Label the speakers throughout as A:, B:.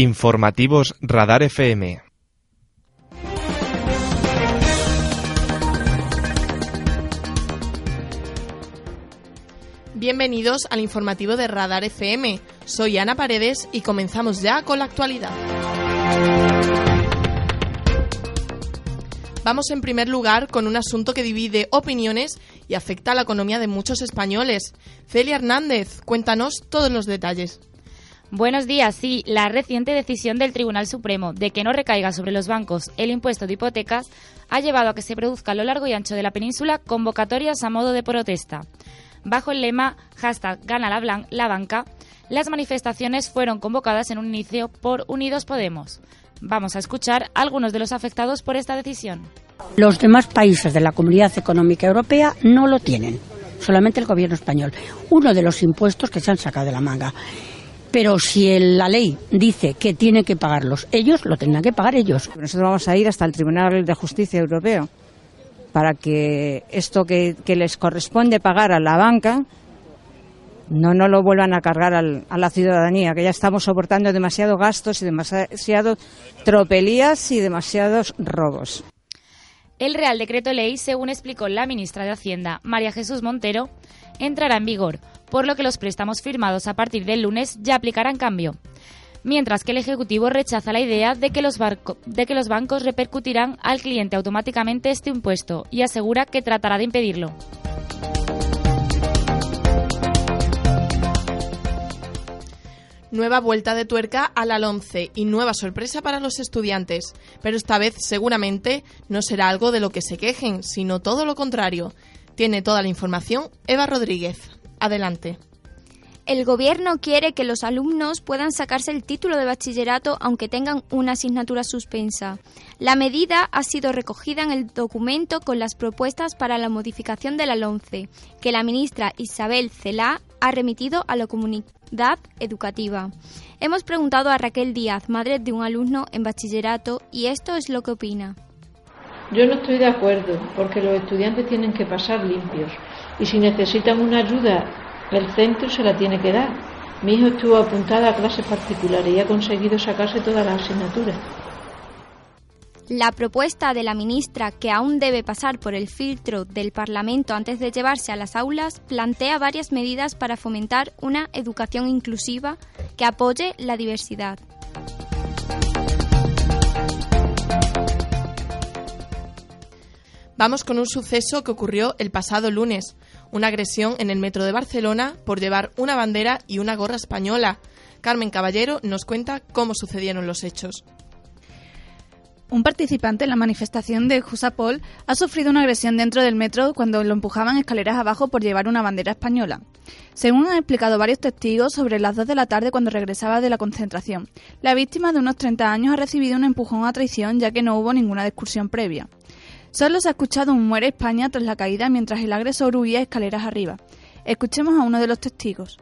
A: Informativos Radar FM.
B: Bienvenidos al informativo de Radar FM. Soy Ana Paredes y comenzamos ya con la actualidad. Vamos en primer lugar con un asunto que divide opiniones y afecta a la economía de muchos españoles. Celia Hernández, cuéntanos todos los detalles.
C: Buenos días. Sí, la reciente decisión del Tribunal Supremo de que no recaiga sobre los bancos el impuesto de hipotecas ha llevado a que se produzca a lo largo y ancho de la península convocatorias a modo de protesta. Bajo el lema hashtag gana la, la banca, las manifestaciones fueron convocadas en un inicio por Unidos Podemos. Vamos a escuchar a algunos de los afectados por esta decisión.
D: Los demás países de la Comunidad Económica Europea no lo tienen, solamente el gobierno español. Uno de los impuestos que se han sacado de la manga. Pero si la ley dice que tienen que pagarlos ellos, lo tendrán que pagar ellos.
E: Nosotros vamos a ir hasta el Tribunal de Justicia Europeo para que esto que, les corresponde pagar a la banca no, no lo vuelvan a cargar a la ciudadanía, que ya estamos soportando demasiados gastos y demasiados tropelías y demasiados robos.
C: El Real Decreto Ley, según explicó la ministra de Hacienda, María Jesús Montero, entrará en vigor por lo que los préstamos firmados a partir del lunes ya aplicarán cambio. Mientras que el Ejecutivo rechaza la idea de que, los bancos repercutirán al cliente automáticamente este impuesto y asegura que tratará de impedirlo.
B: Nueva vuelta de tuerca a la 11 y nueva sorpresa para los estudiantes, pero esta vez seguramente no será algo de lo que se quejen, sino todo lo contrario. Tiene toda la información Eva Rodríguez. Adelante.
F: El Gobierno quiere que los alumnos puedan sacarse el título de bachillerato aunque tengan una asignatura suspensa. La medida ha sido recogida en el documento con las propuestas para la modificación de la LONCE, que la ministra Isabel Celá ha remitido a la comunidad educativa. Hemos preguntado a Raquel Díaz, madre de un alumno en bachillerato, y esto es lo que opina.
G: Yo no estoy de acuerdo, porque los estudiantes tienen que pasar limpios y si necesitan una ayuda, el centro se la tiene que dar. Mi hijo estuvo apuntada a clases particulares y ha conseguido sacarse todas las asignaturas.
F: La propuesta de la ministra, que aún debe pasar por el filtro del Parlamento antes de llevarse a las aulas, plantea varias medidas para fomentar una educación inclusiva que apoye la diversidad.
B: Vamos con un suceso que ocurrió el pasado lunes, una agresión en el metro de Barcelona por llevar una bandera y una gorra española. Carmen Caballero nos cuenta cómo sucedieron los hechos.
H: Un participante en la manifestación de Jusapol ha sufrido una agresión dentro del metro cuando lo empujaban escaleras abajo por llevar una bandera española. Según han explicado varios testigos, sobre las 2 de la tarde cuando regresaba de la concentración, la víctima de unos 30 años ha recibido un empujón a traición ya que no hubo ninguna discusión previa. Solo se ha escuchado un muere España tras la caída mientras el agresor huía escaleras arriba. Escuchemos a uno de los testigos.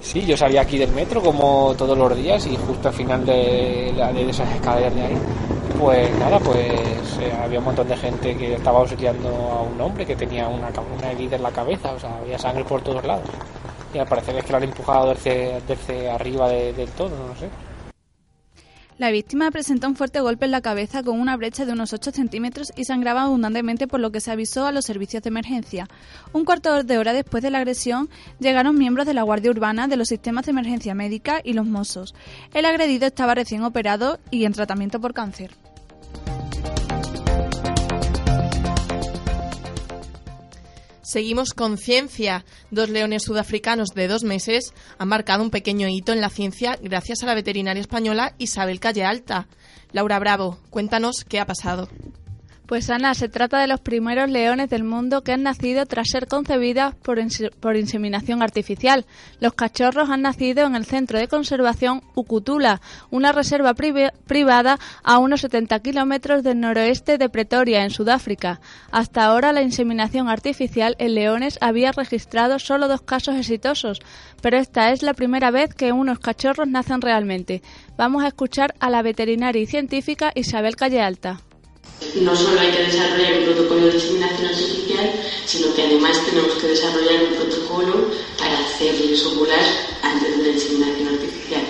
I: Sí, yo salía aquí del metro como todos los días y justo al final de, de esas escaleras de ahí, pues nada, pues eh, había un montón de gente que estaba auxiliando a un hombre que tenía una, una herida en la cabeza, o sea, había sangre por todos lados. Y al parecer es que lo han empujado desde, desde arriba del todo, no sé.
H: La víctima presentó un fuerte golpe en la cabeza con una brecha de unos 8 centímetros y sangraba abundantemente por lo que se avisó a los servicios de emergencia. Un cuarto de hora después de la agresión llegaron miembros de la Guardia Urbana, de los sistemas de emergencia médica y los Mossos. El agredido estaba recién operado y en tratamiento por cáncer.
B: Seguimos con ciencia. Dos leones sudafricanos de dos meses han marcado un pequeño hito en la ciencia gracias a la veterinaria española Isabel Calle Alta. Laura Bravo, cuéntanos qué ha pasado.
H: Pues Ana, se trata de los primeros leones del mundo que han nacido tras ser concebidas por, inseminación artificial. Los cachorros han nacido en el centro de conservación Ucutula, una reserva privada a unos 70 kilómetros del noroeste de Pretoria, en Sudáfrica. Hasta ahora la inseminación artificial en leones había registrado solo dos casos exitosos, pero esta es la primera vez que unos cachorros nacen realmente. Vamos a escuchar a la veterinaria y científica Isabel Callealta
J: no solo hay que desarrollar un protocolo de inseminación artificial, sino que además tenemos que desarrollar un protocolo para hacerles ovular antes de la inseminación artificial.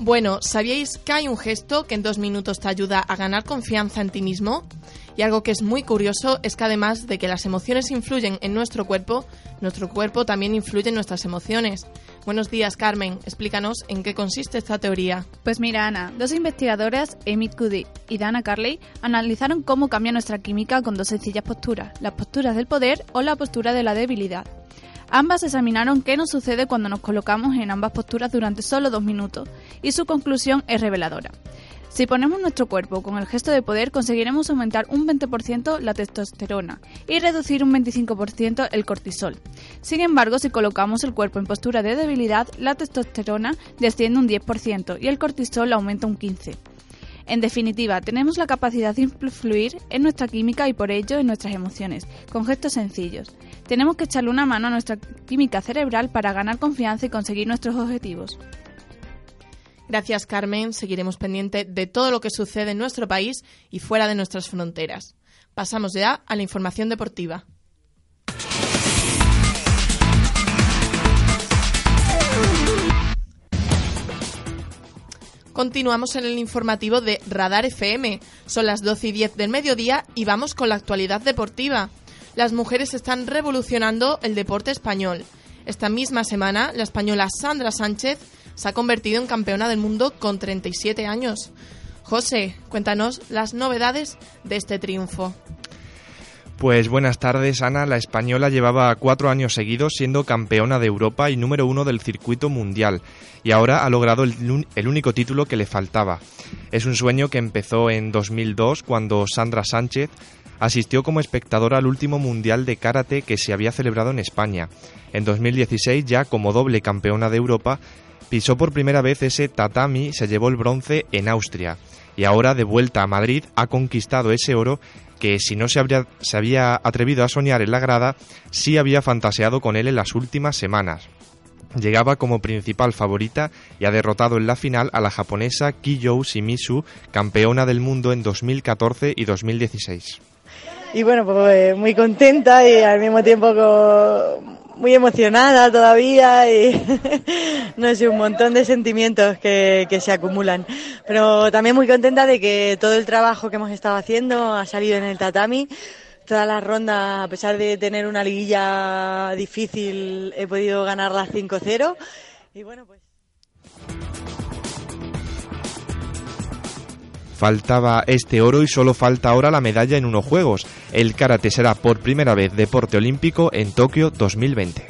B: Bueno, ¿sabíais que hay un gesto que en dos minutos te ayuda a ganar confianza en ti mismo? Y algo que es muy curioso es que además de que las emociones influyen en nuestro cuerpo, nuestro cuerpo también influye en nuestras emociones. Buenos días, Carmen. Explícanos en qué consiste esta teoría.
H: Pues mira, Ana, dos investigadoras, Amy Cuddy y Dana Carley, analizaron cómo cambia nuestra química con dos sencillas posturas, las posturas del poder o la postura de la debilidad. Ambas examinaron qué nos sucede cuando nos colocamos en ambas posturas durante solo dos minutos, y su conclusión es reveladora. Si ponemos nuestro cuerpo con el gesto de poder, conseguiremos aumentar un 20% la testosterona y reducir un 25% el cortisol. Sin embargo, si colocamos el cuerpo en postura de debilidad, la testosterona desciende un 10% y el cortisol aumenta un 15%. En definitiva, tenemos la capacidad de influir en nuestra química y por ello en nuestras emociones, con gestos sencillos. Tenemos que echarle una mano a nuestra química cerebral para ganar confianza y conseguir nuestros objetivos.
B: Gracias, Carmen. Seguiremos pendiente de todo lo que sucede en nuestro país y fuera de nuestras fronteras. Pasamos ya a la información deportiva. Continuamos en el informativo de Radar FM. Son las 12 y 10 del mediodía y vamos con la actualidad deportiva. Las mujeres están revolucionando el deporte español. Esta misma semana, la española Sandra Sánchez se ha convertido en campeona del mundo con 37 años. José, cuéntanos las novedades de este triunfo.
A: Pues buenas tardes, Ana. La española llevaba cuatro años seguidos siendo campeona de Europa y número uno del circuito mundial, y ahora ha logrado el, el, único título que le faltaba. Es un sueño que empezó en 2002 cuando Sandra Sánchez asistió como espectadora al último mundial de karate que se había celebrado en España. En 2016, ya como doble campeona de Europa, pisó por primera vez ese tatami, se llevó el bronce en Austria y ahora de vuelta a Madrid ha conquistado ese oro que si no se, habría, se había atrevido a soñar en la grada, sí había fantaseado con él en las últimas semanas. Llegaba como principal favorita y ha derrotado en la final a la japonesa Kiyou Shimizu, campeona del mundo en 2014 y 2016.
K: Y bueno, pues muy contenta y al mismo tiempo muy emocionada todavía y no sé, un montón de sentimientos que, que, se acumulan. Pero también muy contenta de que todo el trabajo que hemos estado haciendo ha salido en el tatami. Todas las rondas, a pesar de tener una liguilla difícil, he podido ganarla 5-0. Y bueno, pues.
A: Faltaba este oro y solo falta ahora la medalla en unos Juegos. El karate será por primera vez deporte olímpico en Tokio 2020.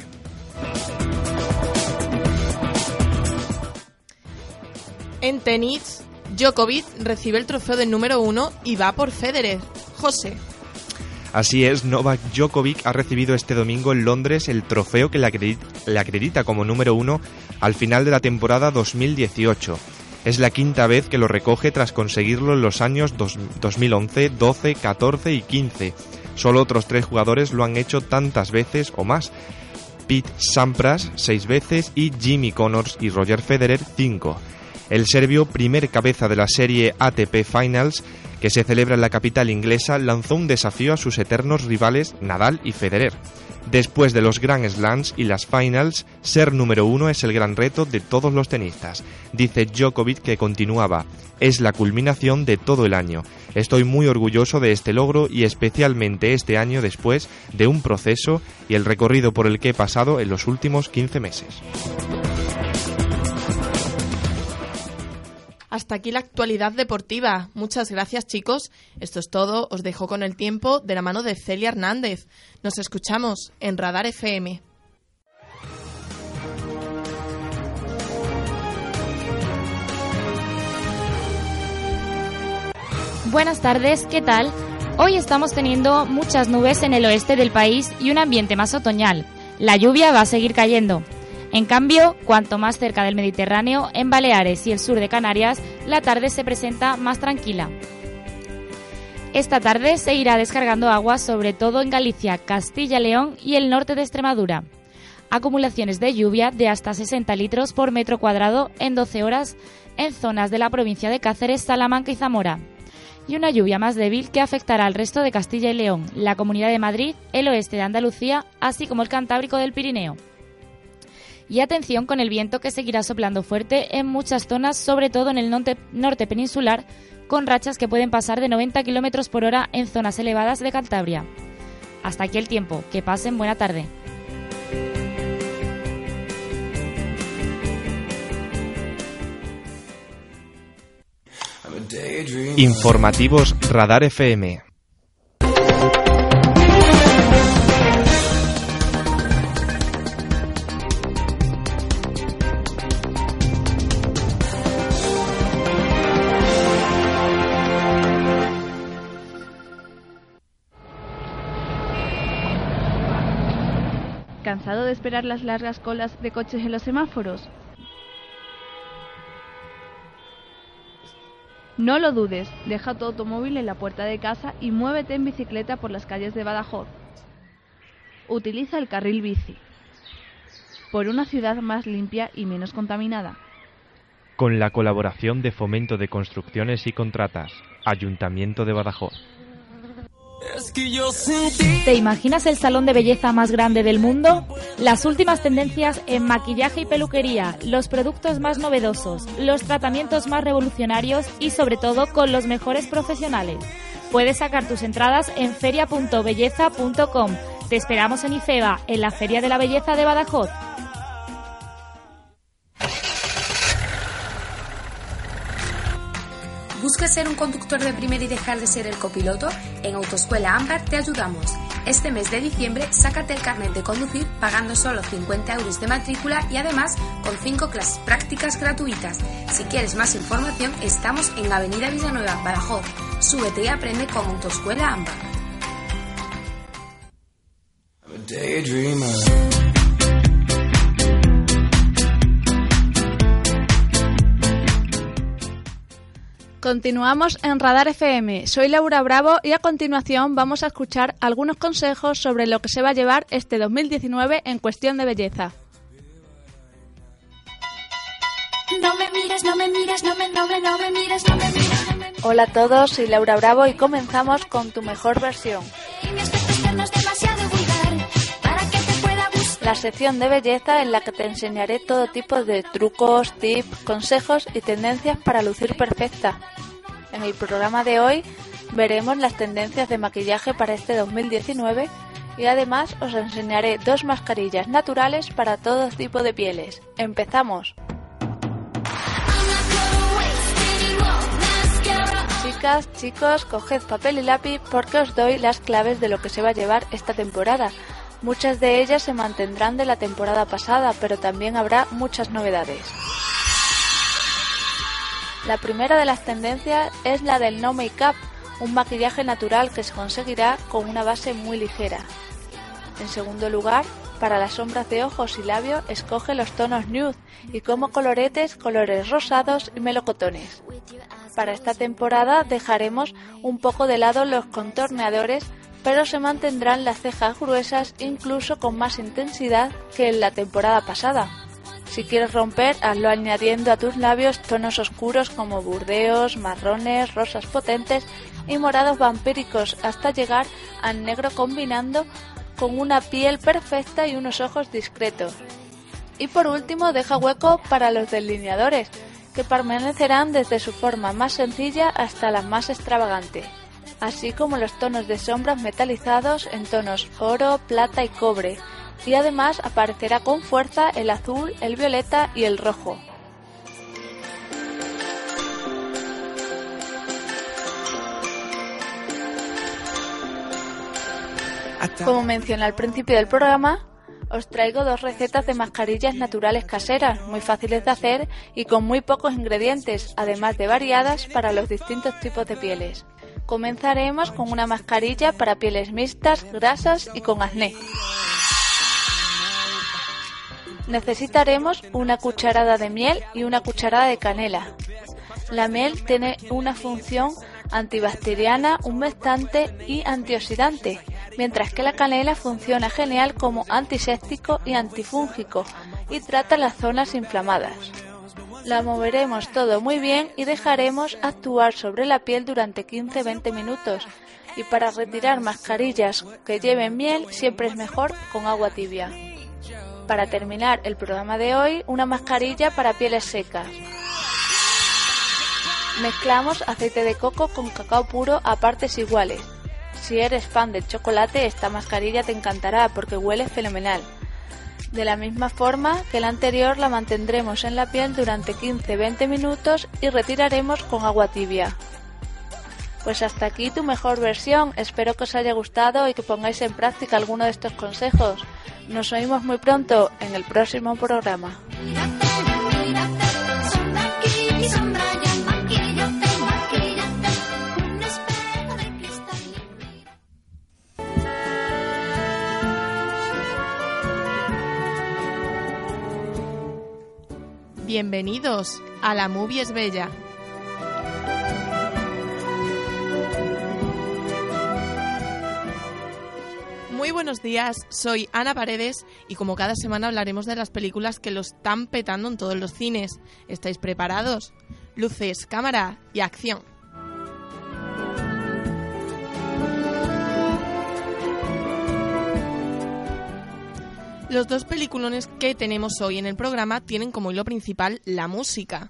B: En tenis, Djokovic recibe el trofeo del número uno y va por Federer. José.
A: Así es, Novak Djokovic ha recibido este domingo en Londres el trofeo que le acredita, le acredita como número uno al final de la temporada 2018. Es la quinta vez que lo recoge tras conseguirlo en los años 2011, 12, 14 y 15. Solo otros tres jugadores lo han hecho tantas veces o más. Pete Sampras seis veces y Jimmy Connors y Roger Federer cinco. El serbio, primer cabeza de la serie ATP Finals, que se celebra en la capital inglesa, lanzó un desafío a sus eternos rivales Nadal y Federer. Después de los Grand Slams y las Finals, ser número uno es el gran reto de todos los tenistas. Dice Djokovic que continuaba. Es la culminación de todo el año. Estoy muy orgulloso de este logro y especialmente este año después de un proceso y el recorrido por el que he pasado en los últimos 15 meses.
B: Hasta aquí la actualidad deportiva. Muchas gracias chicos. Esto es todo. Os dejo con el tiempo de la mano de Celia Hernández. Nos escuchamos en Radar FM.
C: Buenas tardes, ¿qué tal? Hoy estamos teniendo muchas nubes en el oeste del país y un ambiente más otoñal. La lluvia va a seguir cayendo. En cambio, cuanto más cerca del Mediterráneo, en Baleares y el sur de Canarias, la tarde se presenta más tranquila. Esta tarde se irá descargando agua sobre todo en Galicia, Castilla, León y el norte de Extremadura. Acumulaciones de lluvia de hasta 60 litros por metro cuadrado en 12 horas en zonas de la provincia de Cáceres, Salamanca y Zamora. Y una lluvia más débil que afectará al resto de Castilla y León, la Comunidad de Madrid, el oeste de Andalucía, así como el Cantábrico del Pirineo. Y atención con el viento que seguirá soplando fuerte en muchas zonas, sobre todo en el norte, peninsular, con rachas que pueden pasar de 90 km por hora en zonas elevadas de Cantabria. Hasta aquí el tiempo. Que pasen buena tarde.
A: Informativos Radar FM.
L: De esperar las largas colas de coches en los semáforos? No lo dudes, deja tu automóvil en la puerta de casa y muévete en bicicleta por las calles de Badajoz. Utiliza el carril bici. Por una ciudad más limpia y menos contaminada.
A: Con la colaboración de Fomento de Construcciones y Contratas, Ayuntamiento de Badajoz.
C: ¿Te imaginas el salón de belleza más grande del mundo? Las últimas tendencias en maquillaje y peluquería, los productos más novedosos, los tratamientos más revolucionarios y sobre todo con los mejores profesionales. Puedes sacar tus entradas en feria.belleza.com. Te esperamos en IFEBA, en la Feria de la Belleza de Badajoz.
M: Ser un conductor de primera y dejar de ser el copiloto? En Autoescuela Ámbar te ayudamos. Este mes de diciembre, sácate el carnet de conducir pagando solo 50 euros de matrícula y además con 5 clases prácticas gratuitas. Si quieres más información, estamos en Avenida Villanueva, Badajoz. Súbete y aprende con Autoescuela Ámbar.
L: Continuamos en Radar FM. Soy Laura Bravo y a continuación vamos a escuchar algunos consejos sobre lo que se va a llevar este 2019 en cuestión de belleza. Hola a todos, soy Laura Bravo y comenzamos con tu mejor versión. La sección de belleza en la que te enseñaré todo tipo de trucos, tips, consejos y tendencias para lucir perfecta. En el programa de hoy veremos las tendencias de maquillaje para este 2019 y además os enseñaré dos mascarillas naturales para todo tipo de pieles. ¡Empezamos! Chicas, chicos, coged papel y lápiz porque os doy las claves de lo que se va a llevar esta temporada Muchas de ellas se mantendrán de la temporada pasada, pero también habrá muchas novedades. La primera de las tendencias es la del no make-up, un maquillaje natural que se conseguirá con una base muy ligera. En segundo lugar, para las sombras de ojos y labios, escoge los tonos nude y como coloretes colores rosados y melocotones. Para esta temporada dejaremos un poco de lado los contorneadores pero se mantendrán las cejas gruesas incluso con más intensidad que en la temporada pasada. Si quieres romper, hazlo añadiendo a tus labios tonos oscuros como burdeos, marrones, rosas potentes y morados vampíricos hasta llegar al negro combinando con una piel perfecta y unos ojos discretos. Y por último, deja hueco para los delineadores, que permanecerán desde su forma más sencilla hasta la más extravagante así como los tonos de sombras metalizados en tonos oro, plata y cobre, y además aparecerá con fuerza el azul, el violeta y el rojo. Como mencioné al principio del programa, os traigo dos recetas de mascarillas naturales caseras, muy fáciles de hacer y con muy pocos ingredientes, además de variadas para los distintos tipos de pieles. Comenzaremos con una mascarilla para pieles mixtas, grasas y con acné. Necesitaremos una cucharada de miel y una cucharada de canela. La miel tiene una función antibacteriana, humectante y antioxidante, mientras que la canela funciona genial como antiséptico y antifúngico y trata las zonas inflamadas. La moveremos todo muy bien y dejaremos actuar sobre la piel durante 15-20 minutos. Y para retirar mascarillas que lleven miel siempre es mejor con agua tibia. Para terminar el programa de hoy, una mascarilla para pieles secas. Mezclamos aceite de coco con cacao puro a partes iguales. Si eres fan del chocolate, esta mascarilla te encantará porque huele fenomenal. De la misma forma que la anterior la mantendremos en la piel durante 15-20 minutos y retiraremos con agua tibia. Pues hasta aquí tu mejor versión, espero que os haya gustado y que pongáis en práctica alguno de estos consejos. Nos oímos muy pronto en el próximo programa.
B: Bienvenidos a La Movie es Bella. Muy buenos días, soy Ana Paredes y como cada semana hablaremos de las películas que lo están petando en todos los cines. ¿Estáis preparados? Luces, cámara y acción. Los dos peliculones que tenemos hoy en el programa tienen como hilo principal la música.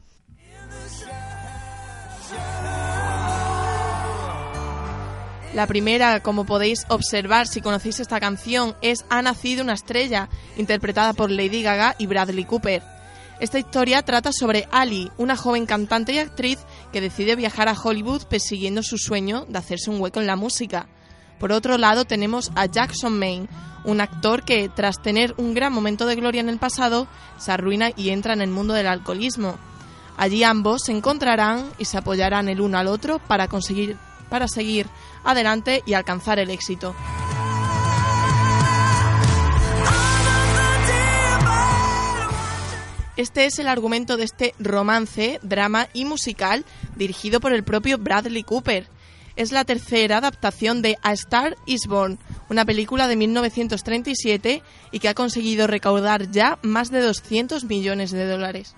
B: La primera, como podéis observar si conocéis esta canción, es Ha nacido una estrella, interpretada por Lady Gaga y Bradley Cooper. Esta historia trata sobre Ali, una joven cantante y actriz que decide viajar a Hollywood persiguiendo su sueño de hacerse un hueco en la música. Por otro lado tenemos a Jackson Maine, un actor que tras tener un gran momento de gloria en el pasado, se arruina y entra en el mundo del alcoholismo. Allí ambos se encontrarán y se apoyarán el uno al otro para conseguir para seguir adelante y alcanzar el éxito. Este es el argumento de este romance, drama y musical dirigido por el propio Bradley Cooper. Es la tercera adaptación de A Star is Born, una película de 1937 y que ha conseguido recaudar ya más de 200 millones de dólares.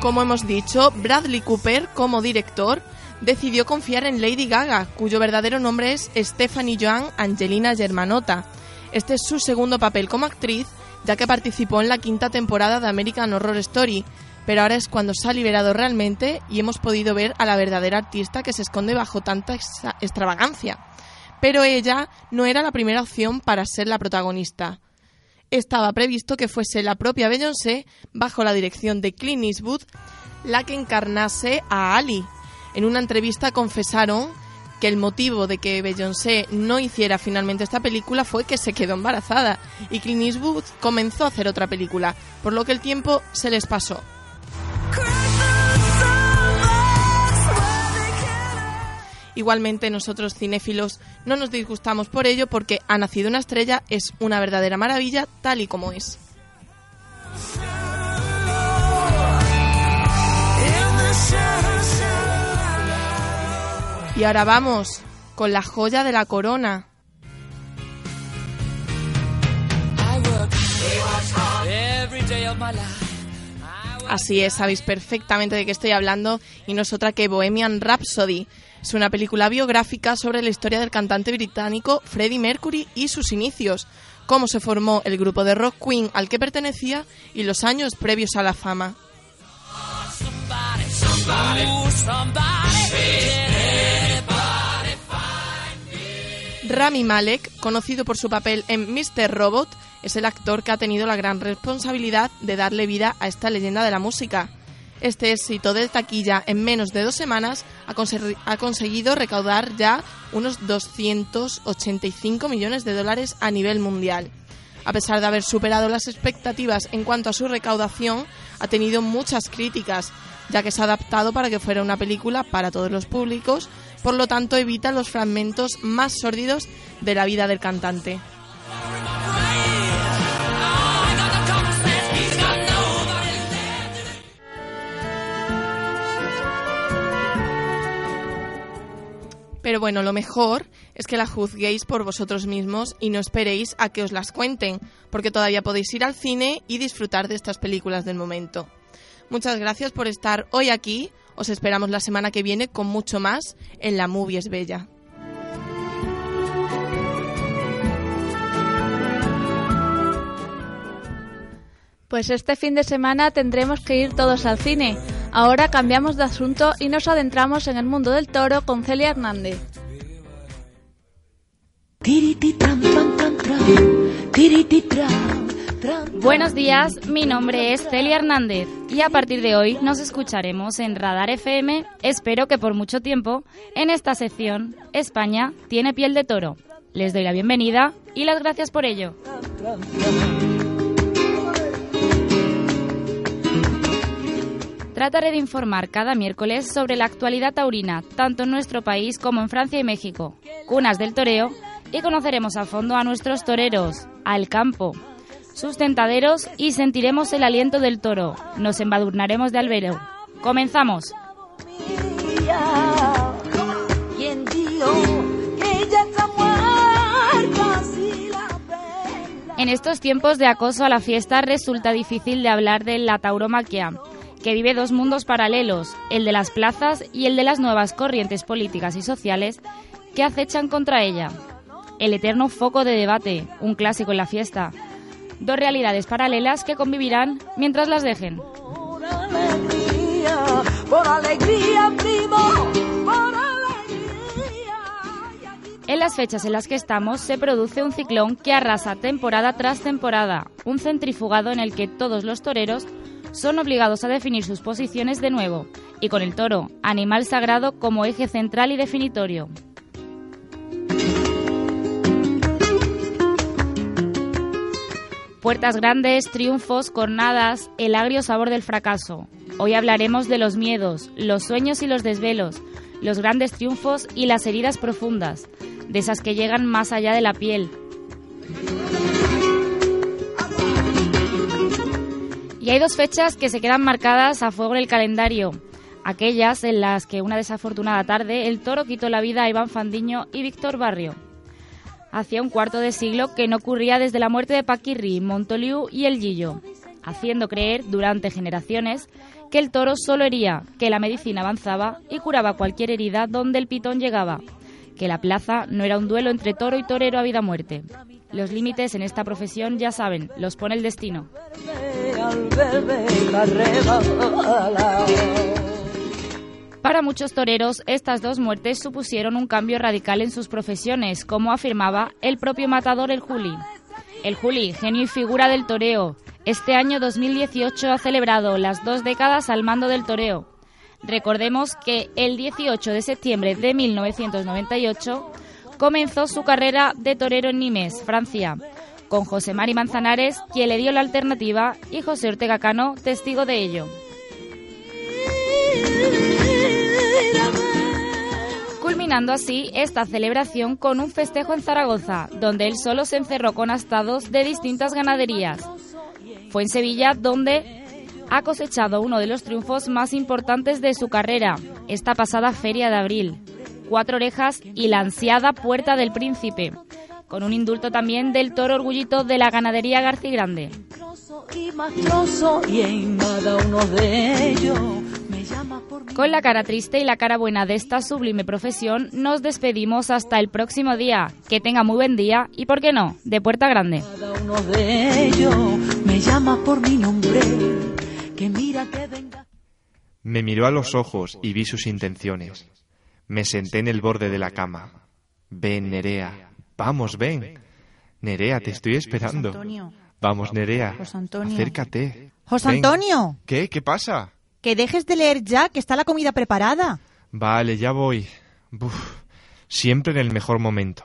B: Como hemos dicho, Bradley Cooper, como director, decidió confiar en Lady Gaga, cuyo verdadero nombre es Stephanie Joan Angelina Germanotta. Este es su segundo papel como actriz, ya que participó en la quinta temporada de American Horror Story, pero ahora es cuando se ha liberado realmente y hemos podido ver a la verdadera artista que se esconde bajo tanta extravagancia. Pero ella no era la primera opción para ser la protagonista estaba previsto que fuese la propia Beyoncé, bajo la dirección de Clint Eastwood, la que encarnase a Ali. En una entrevista confesaron que el motivo de que Beyoncé no hiciera finalmente esta película fue que se quedó embarazada y Clint Eastwood comenzó a hacer otra película, por lo que el tiempo se les pasó. Igualmente nosotros cinéfilos no nos disgustamos por ello porque Ha nacido una estrella es una verdadera maravilla tal y como es. Y ahora vamos con la joya de la corona. Así es, sabéis perfectamente de qué estoy hablando y no es otra que Bohemian Rhapsody, es una película biográfica sobre la historia del cantante británico Freddie Mercury y sus inicios, cómo se formó el grupo de rock Queen al que pertenecía y los años previos a la fama. Rami Malek, conocido por su papel en Mr. Robot, es el actor que ha tenido la gran responsabilidad de darle vida a esta leyenda de la música. Este éxito del taquilla en menos de dos semanas ha, conseguido recaudar ya unos 285 millones de dólares a nivel mundial. A pesar de haber superado las expectativas en cuanto a su recaudación, ha tenido muchas críticas, ya que se ha adaptado para que fuera una película para todos los públicos, por lo tanto evita los fragmentos más sórdidos de la vida del cantante. Bueno, lo mejor es que la juzguéis por vosotros mismos y no esperéis a que os las cuenten, porque todavía podéis ir al cine y disfrutar de estas películas del momento. Muchas gracias por estar hoy aquí. Os esperamos la semana que viene con mucho más en La Movie es Bella.
L: Pues este fin de semana tendremos que ir todos al cine. Ahora cambiamos de asunto y nos adentramos en el mundo del toro con Celia Hernández.
C: Buenos días, mi nombre es Celia Hernández y a partir de hoy nos escucharemos en Radar FM, espero que por mucho tiempo, en esta sección España tiene piel de toro. Les doy la bienvenida y las gracias por ello. Trataré de informar cada miércoles sobre la actualidad taurina, tanto en nuestro país como en Francia y México, cunas del toreo, y conoceremos a fondo a nuestros toreros, al campo, sustentaderos y sentiremos el aliento del toro. Nos embadurnaremos de albero. ¡Comenzamos! En estos tiempos de acoso a la fiesta resulta difícil de hablar de la tauromaquia, que vive dos mundos paralelos, el de las plazas y el de las nuevas corrientes políticas y sociales que acechan contra ella. El eterno foco de debate, un clásico en la fiesta. Dos realidades paralelas que convivirán mientras las dejen. En las fechas en las que estamos se produce un ciclón que arrasa temporada tras temporada, un centrifugado en el que todos los toreros son obligados a definir sus posiciones de nuevo, y con el toro, animal sagrado como eje central y definitorio. Puertas grandes, triunfos, cornadas, el agrio sabor del fracaso. Hoy hablaremos de los miedos, los sueños y los desvelos, los grandes triunfos y las heridas profundas, de esas que llegan más allá de la piel. Hay dos fechas que se quedan marcadas a fuego en el calendario. Aquellas en las que una desafortunada tarde el toro quitó la vida a Iván Fandiño y Víctor Barrio. Hacía un cuarto de siglo que no ocurría desde la muerte de Paquirri, Montoliu y El Gillo, haciendo creer durante generaciones que el toro solo hería, que la medicina avanzaba y curaba cualquier herida donde el pitón llegaba, que la plaza no era un duelo entre toro y torero a vida-muerte. Los límites en esta profesión, ya saben, los pone el destino. Para muchos toreros, estas dos muertes supusieron un cambio radical en sus profesiones, como afirmaba el propio matador El Juli. El Juli, genio y figura del toreo, este año 2018 ha celebrado las dos décadas al mando del toreo. Recordemos que el 18 de septiembre de 1998 comenzó su carrera de torero en Nimes, Francia, con José Mari Manzanares, quien le dio la alternativa, y José Ortega Cano, testigo de ello. Culminando así esta celebración con un festejo en Zaragoza, donde él solo se encerró con astados de distintas ganaderías. Fue en Sevilla donde ha cosechado uno de los triunfos más importantes de su carrera, esta pasada feria de abril. Cuatro orejas y la ansiada Puerta del Príncipe, con un indulto también del toro orgullito de la ganadería Grande. Con la cara triste y la cara buena de esta sublime profesión, nos despedimos hasta el próximo día. Que tenga muy buen día y, ¿por qué no?, de Puerta Grande. me llama por mi nombre,
A: Me miró a los ojos y vi sus intenciones. Me senté en el borde de la cama. Ven, Nerea. Vamos, ven. Nerea, te estoy esperando. Vamos, Nerea. Acércate.
N: José Antonio.
A: ¿Qué? ¿Qué pasa?
N: Que dejes de leer ya, que está la comida preparada.
A: Vale, ya voy. siempre en el mejor momento.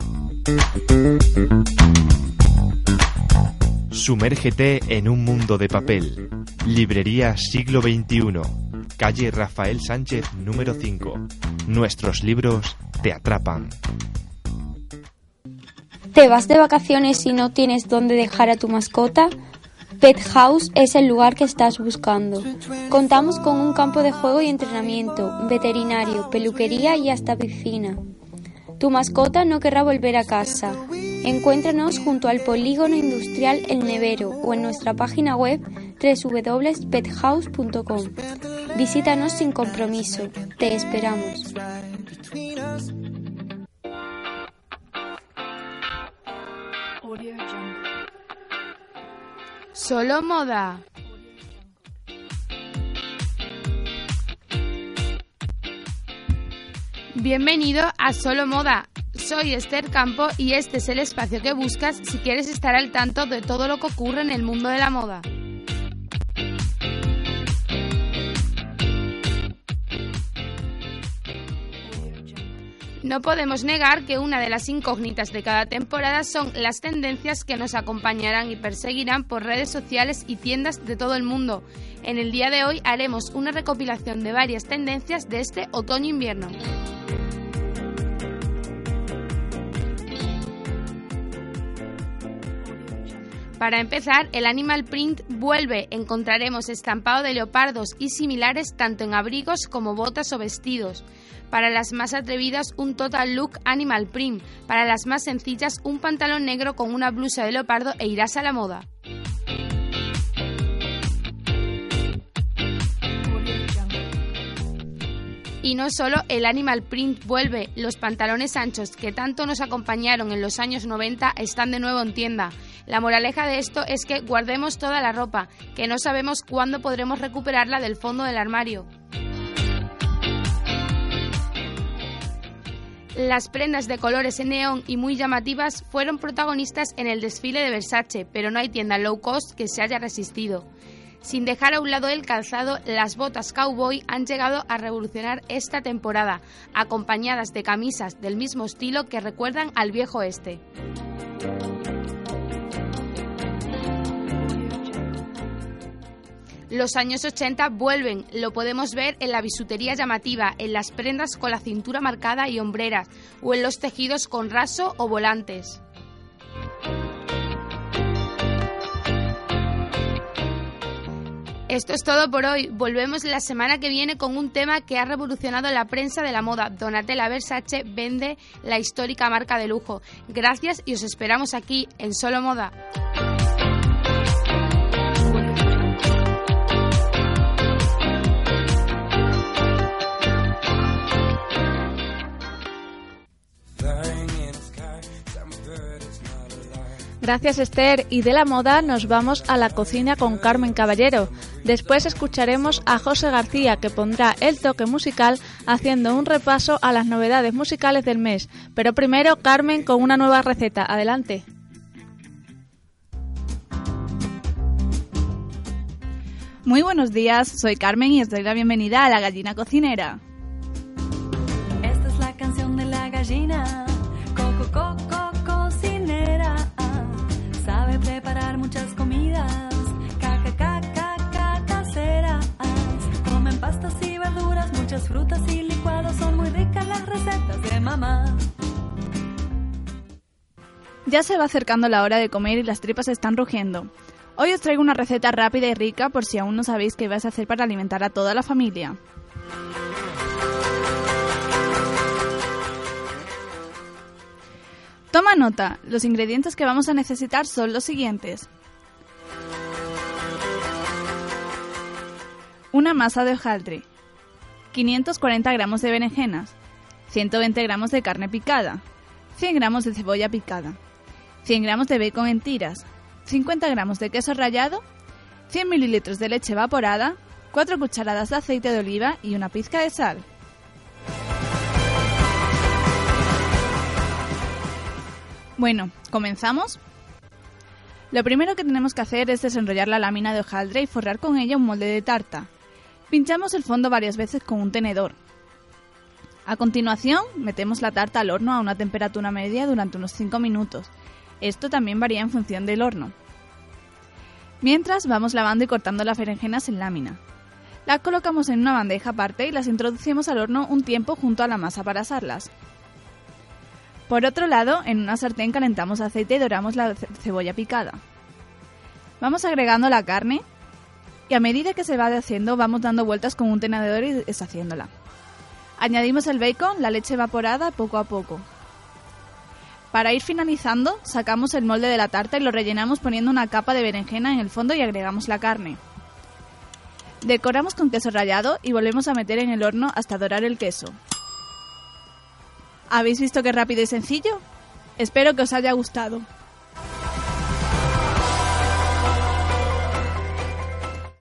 A: Sumérgete en un mundo de papel. Librería Siglo XXI, calle Rafael Sánchez número 5. Nuestros libros te atrapan.
F: ¿Te vas de vacaciones y no tienes dónde dejar a tu mascota? Pet House es el lugar que estás buscando. Contamos con un campo de juego y entrenamiento, veterinario, peluquería y hasta piscina. Tu mascota no querrá volver a casa. Encuéntranos junto al polígono industrial El Nevero o en nuestra página web www.pethouse.com. Visítanos sin compromiso. Te esperamos.
O: Solo moda. Bienvenido a Solo Moda. Soy Esther Campo y este es el espacio que buscas si quieres estar al tanto de todo lo que ocurre en el mundo de la moda. No podemos negar que una de las incógnitas de cada temporada son las tendencias que nos acompañarán y perseguirán por redes sociales y tiendas de todo el mundo. En el día de hoy haremos una recopilación de varias tendencias de este otoño-invierno. Para empezar, el animal print vuelve. Encontraremos estampado de leopardos y similares tanto en abrigos como botas o vestidos. Para las más atrevidas, un total look animal print. Para las más sencillas, un pantalón negro con una blusa de leopardo e irás a la moda. Y no solo el animal print vuelve, los pantalones anchos que tanto nos acompañaron en los años 90 están de nuevo en tienda. La moraleja de esto es que guardemos toda la ropa, que no sabemos cuándo podremos recuperarla del fondo del armario. Las prendas de colores en neón y muy llamativas fueron protagonistas en el desfile de Versace, pero no hay tienda low cost que se haya resistido. Sin dejar a un lado el calzado, las botas cowboy han llegado a revolucionar esta temporada, acompañadas de camisas del mismo estilo que recuerdan al viejo este. Los años 80 vuelven, lo podemos ver en la bisutería llamativa, en las prendas con la cintura marcada y hombreras, o en los tejidos con raso o volantes. Esto es todo por hoy. Volvemos la semana que viene con un tema que ha revolucionado la prensa de la moda. Donatella Versace vende la histórica marca de lujo. Gracias y os esperamos aquí en Solo Moda.
H: Gracias Esther y de la moda nos vamos a la cocina con Carmen Caballero. Después escucharemos a José García que pondrá el toque musical haciendo un repaso a las novedades musicales del mes. Pero primero Carmen con una nueva receta. Adelante. Muy buenos días, soy Carmen y os doy la bienvenida a La Gallina Cocinera.
P: Esta es la canción de la gallina. Muchas comidas. Caca, caca, caca, caseras. Comen pastas y verduras, muchas frutas y licuados. Son muy ricas las recetas de mamá.
H: Ya se va acercando la hora de comer y las tripas están rugiendo. Hoy os traigo una receta rápida y rica por si aún no sabéis qué vais a hacer para alimentar a toda la familia. Toma nota, los ingredientes que vamos a necesitar son los siguientes. Una masa de hojaldre, 540 gramos de berenjenas, 120 gramos de carne picada, 100 gramos de cebolla picada, 100 gramos de bacon en tiras, 50 gramos de queso rallado, 100 mililitros de leche evaporada, 4 cucharadas de aceite de oliva y una pizca de sal. Bueno, ¿comenzamos? Lo primero que tenemos que hacer es desenrollar la lámina de hojaldre y forrar con ella un molde de tarta. Pinchamos el fondo varias veces con un tenedor. A continuación, metemos la tarta al horno a una temperatura media durante unos 5 minutos. Esto también varía en función del horno. Mientras vamos lavando y cortando las berenjenas en lámina. Las colocamos en una bandeja aparte y las introducimos al horno un tiempo junto a la masa para asarlas. Por otro lado, en una sartén calentamos aceite y doramos la ce- cebolla picada. Vamos agregando la carne y a medida que se va haciendo vamos dando vueltas con un tenedor y deshaciéndola. Añadimos el bacon, la leche evaporada poco a poco. Para ir finalizando, sacamos el molde de la tarta y lo rellenamos poniendo una capa de berenjena en el fondo y agregamos la carne. Decoramos con queso rallado y volvemos a meter en el horno hasta dorar el queso. ¿Habéis visto qué rápido y sencillo? Espero que os haya gustado.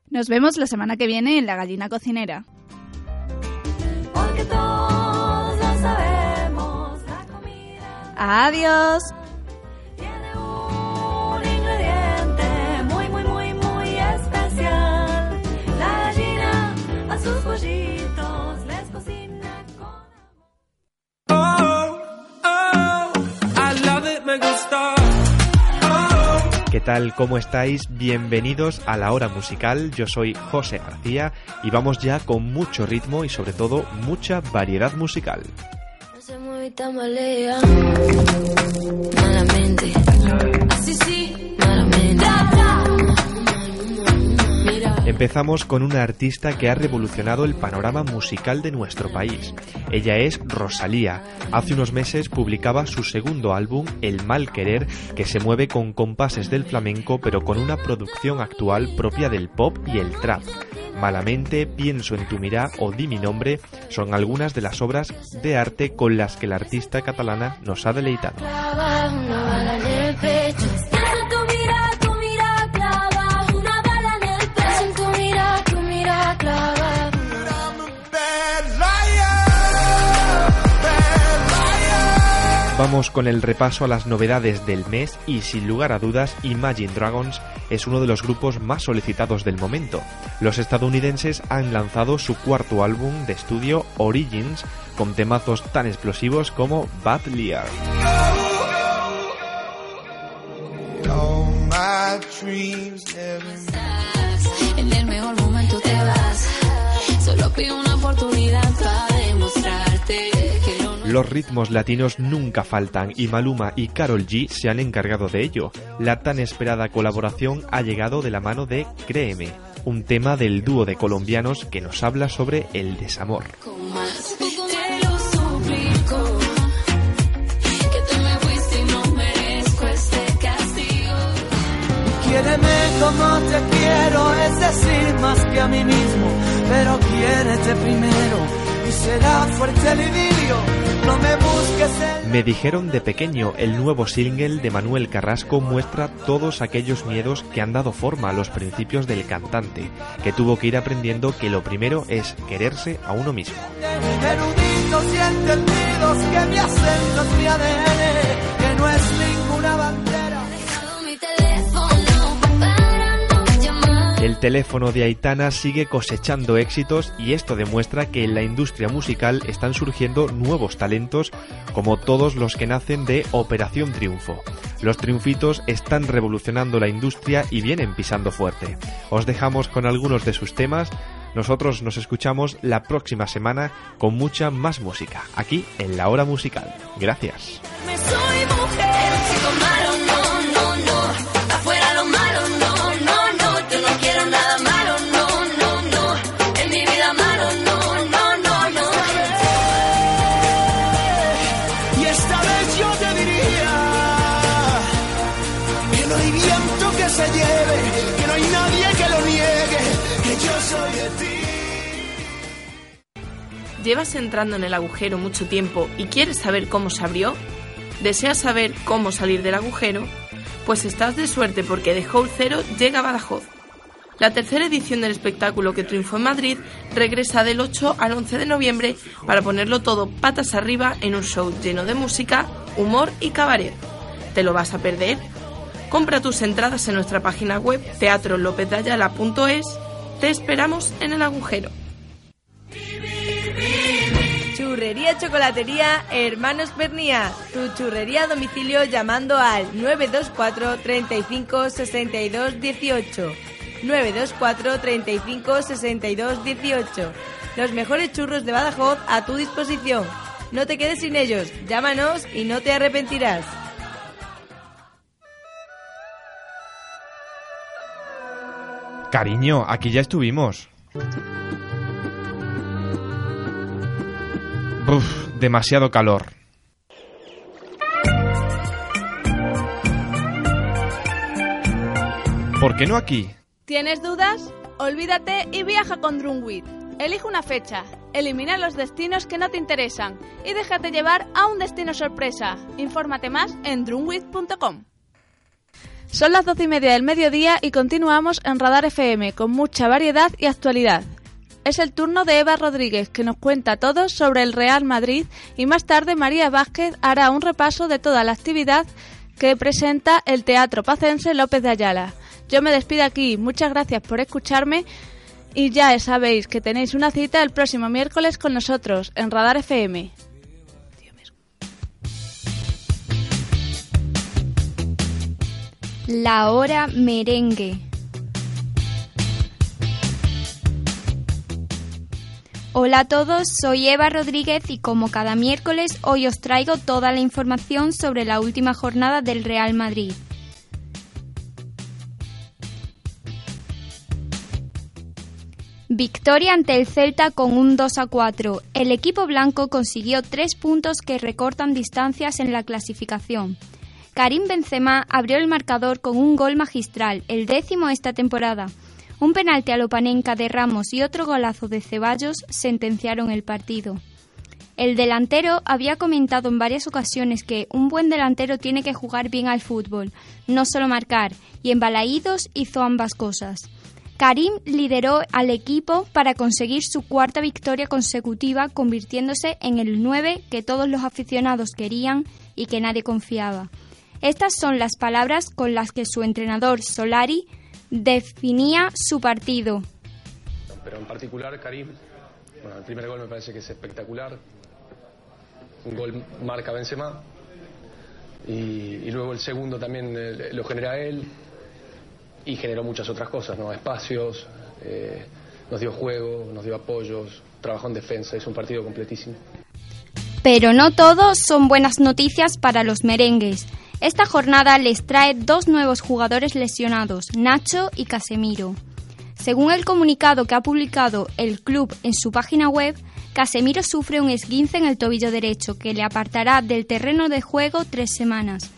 H: Nos vemos la semana que viene en La Gallina Cocinera.
P: Porque todos lo sabemos, la
H: Adiós.
A: ¿Qué tal? ¿Cómo estáis? Bienvenidos a la hora musical. Yo soy José García y vamos ya con mucho ritmo y sobre todo mucha variedad musical.
Q: No se
A: Empezamos con una artista que ha revolucionado el panorama musical de nuestro país. Ella es Rosalía. Hace unos meses publicaba su segundo álbum, El Mal Querer, que se mueve con compases del flamenco pero con una producción actual propia del pop y el trap. Malamente, Pienso en tu mirá o Di mi nombre son algunas de las obras de arte con las que la artista catalana nos ha deleitado. Vamos con el repaso a las novedades del mes y sin lugar a dudas Imagine Dragons es uno de los grupos más solicitados del momento. Los estadounidenses han lanzado su cuarto álbum de estudio Origins con temazos tan explosivos como Bad Liar.
Q: En el mejor momento te vas. Solo pido una oportunidad para demostrarte que lo
A: Los ritmos latinos nunca faltan y Maluma y Carol G se han encargado de ello. La tan esperada colaboración ha llegado de la mano de Créeme, un tema del dúo de colombianos que nos habla sobre el desamor.
R: como te quiero, es decir, más que a mí mismo. Pero primero y será fuerte el. No me busques el
A: Me dijeron de pequeño, el nuevo single de Manuel Carrasco muestra todos aquellos miedos que han dado forma a los principios del cantante, que tuvo que ir aprendiendo que lo primero es quererse a uno mismo.
R: eruditos y entendidos que mi acento es mi ADN,
A: El teléfono de Aitana sigue cosechando éxitos y esto demuestra que en la industria musical están surgiendo nuevos talentos como todos los que nacen de Operación Triunfo. Los triunfitos están revolucionando la industria y vienen pisando fuerte. Os dejamos con algunos de sus temas. Nosotros nos escuchamos la próxima semana con mucha más música, aquí en la hora musical. Gracias.
B: ¿Llevas entrando en el agujero mucho tiempo y quieres saber cómo se abrió? ¿Deseas saber cómo salir del agujero? Pues estás de suerte porque The Hole Zero llega a Badajoz. La tercera edición del espectáculo que triunfó en Madrid regresa del 8 al 11 de noviembre para ponerlo todo patas arriba en un show lleno de música, humor y cabaret. ¿Te lo vas a perder? Compra tus entradas en nuestra página web teatrolopezdeayala.es. Te esperamos en el agujero.
S: Churrería Chocolatería Hermanos Pernía. Tu churrería a domicilio llamando al 924 35 62 18. 924 35 62 18. Los mejores churros de Badajoz a tu disposición. No te quedes sin ellos. Llámanos y no te arrepentirás.
A: Cariño, aquí ya estuvimos. Uf, demasiado calor. ¿Por qué no aquí?
L: ¿Tienes dudas? Olvídate y viaja con Drumwit. Elige una fecha, elimina los destinos que no te interesan y déjate llevar a un destino sorpresa. Infórmate más en drumwit.com. Son las doce y media del mediodía y continuamos en Radar FM con mucha variedad y actualidad. Es el turno de Eva Rodríguez que nos cuenta todo sobre el Real Madrid y más tarde María Vázquez hará un repaso de toda la actividad que presenta el Teatro Pacense López de Ayala. Yo me despido aquí, muchas gracias por escucharme y ya sabéis que tenéis una cita el próximo miércoles con nosotros en Radar FM.
F: La hora merengue. Hola a todos, soy Eva Rodríguez y como cada miércoles hoy os traigo toda la información sobre la última jornada del Real Madrid. Victoria ante el Celta con un 2 a 4. El equipo blanco consiguió tres puntos que recortan distancias en la clasificación. Karim Benzema abrió el marcador con un gol magistral, el décimo esta temporada. Un penalti a Lopanenka de Ramos y otro golazo de Ceballos sentenciaron el partido. El delantero había comentado en varias ocasiones que un buen delantero tiene que jugar bien al fútbol, no solo marcar, y en Balaídos hizo ambas cosas. Karim lideró al equipo para conseguir su cuarta victoria consecutiva, convirtiéndose en el 9 que todos los aficionados querían y que nadie confiaba. Estas son las palabras con las que su entrenador Solari definía su partido.
T: Pero en particular, Karim, bueno, el primer gol me parece que es espectacular. Un gol marca Benzema. Y, y luego el segundo también eh, lo genera él. Y generó muchas otras cosas, ¿no? Espacios, eh, nos dio juego, nos dio apoyos, trabajó en defensa, es un partido completísimo.
F: Pero no todo son buenas noticias para los merengues. Esta jornada les trae dos nuevos jugadores lesionados, Nacho y Casemiro. Según el comunicado que ha publicado el club en su página web, Casemiro sufre un esguince en el tobillo derecho que le apartará del terreno de juego tres semanas,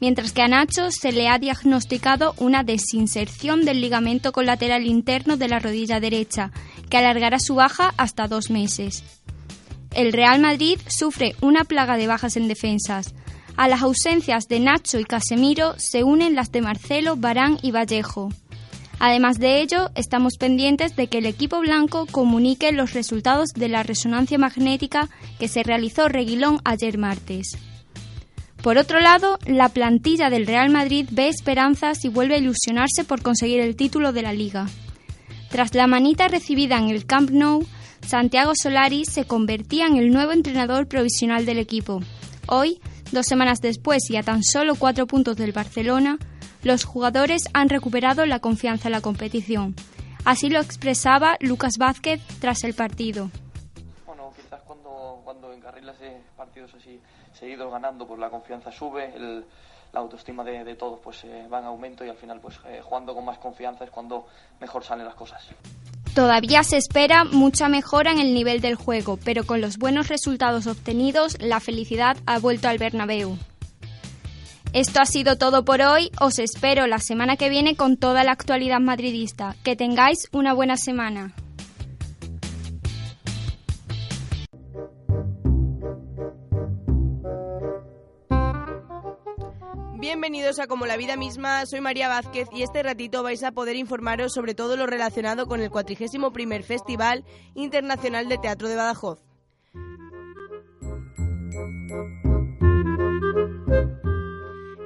F: mientras que a Nacho se le ha diagnosticado una desinserción del ligamento colateral interno de la rodilla derecha, que alargará su baja hasta dos meses. El Real Madrid sufre una plaga de bajas en defensas. A las ausencias de Nacho y Casemiro se unen las de Marcelo, Barán y Vallejo. Además de ello, estamos pendientes de que el equipo blanco comunique los resultados de la resonancia magnética que se realizó Reguilón ayer martes. Por otro lado, la plantilla del Real Madrid ve esperanzas y vuelve a ilusionarse por conseguir el título de la liga. Tras la manita recibida en el Camp Nou, Santiago Solari se convertía en el nuevo entrenador provisional del equipo. Hoy, dos semanas después y a tan solo cuatro puntos del Barcelona, los jugadores han recuperado la confianza en la competición. Así lo expresaba Lucas Vázquez tras el partido.
U: Bueno, quizás cuando, cuando encarrilas partidos así seguidos ganando, pues la confianza sube, el, la autoestima de, de todos pues eh, va en aumento y al final pues eh, jugando con más confianza es cuando mejor salen las cosas.
F: Todavía se espera mucha mejora en el nivel del juego, pero con los buenos resultados obtenidos, la felicidad ha vuelto al Bernabéu. Esto ha sido todo por hoy. Os espero la semana que viene con toda la actualidad madridista. Que tengáis una buena semana.
S: Bienvenidos a Como la Vida Misma, soy María Vázquez y este ratito vais a poder informaros sobre todo lo relacionado con el 41 Festival Internacional de Teatro de Badajoz.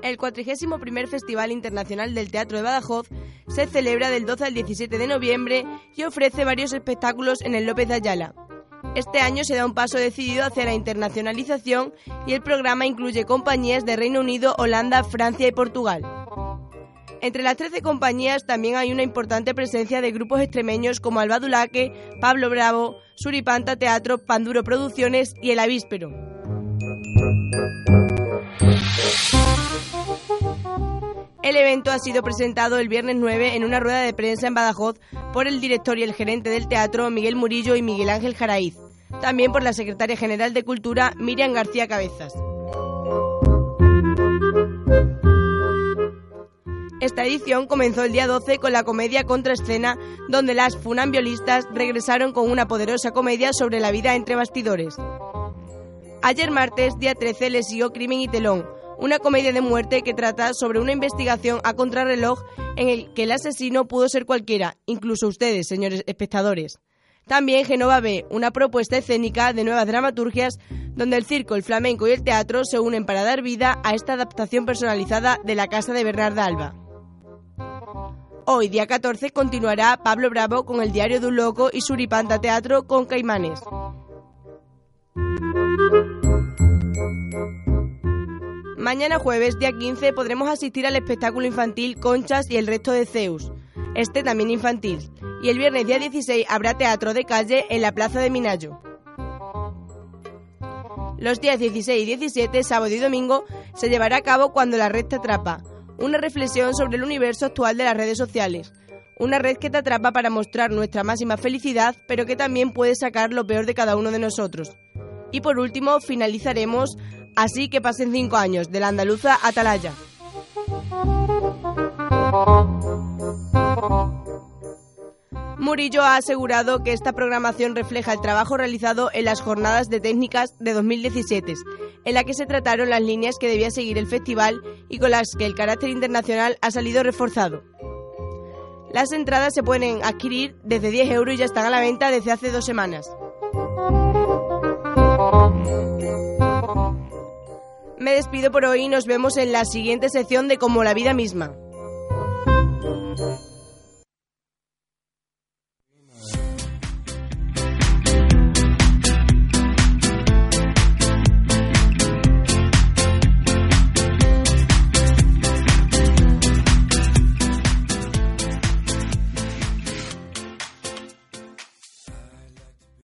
S: El 41 Festival Internacional del Teatro de Badajoz se celebra del 12 al 17 de noviembre y ofrece varios espectáculos en el López de Ayala. Este año se da un paso decidido hacia la internacionalización y el programa incluye compañías de Reino Unido, Holanda, Francia y Portugal. Entre las 13 compañías también hay una importante presencia de grupos extremeños como Alba Dulaque, Pablo Bravo, Suripanta Teatro, Panduro Producciones y El Avíspero. El evento ha sido presentado el viernes 9 en una rueda de prensa en Badajoz por el director y el gerente del teatro Miguel Murillo y Miguel Ángel Jaraíz, también por la secretaria general de Cultura Miriam García Cabezas. Esta edición comenzó el día 12 con la comedia Contraescena, donde las funambiolistas regresaron con una poderosa comedia sobre la vida entre bastidores. Ayer martes, día 13, le siguió Crimen y Telón, una comedia de muerte que trata sobre una investigación a contrarreloj en el que el asesino pudo ser cualquiera, incluso ustedes, señores espectadores. También Genova B, una propuesta escénica de nuevas dramaturgias donde el circo, el flamenco y el teatro se unen para dar vida a esta adaptación personalizada de la casa de Bernarda Alba. Hoy, día 14, continuará Pablo Bravo con el Diario de un Loco y Suripanta Teatro con Caimanes. Mañana jueves, día 15, podremos asistir al espectáculo infantil Conchas y el resto de Zeus, este también infantil. Y el viernes, día 16, habrá teatro de calle en la Plaza de Minayo. Los días 16 y 17, sábado y domingo, se llevará a cabo Cuando la red te atrapa, una reflexión sobre el universo actual de las redes sociales. Una red que te atrapa para mostrar nuestra máxima felicidad, pero que también puede sacar lo peor de cada uno de nosotros. Y por último, finalizaremos Así que pasen cinco años, de la andaluza Atalaya. Murillo ha asegurado que esta programación refleja el trabajo realizado en las jornadas de técnicas de 2017, en la que se trataron las líneas que debía seguir el festival y con las que el carácter internacional ha salido reforzado. Las entradas se pueden adquirir desde 10 euros y ya están a la venta desde hace dos semanas. Me despido por hoy y nos vemos en la siguiente sección de Como la vida misma.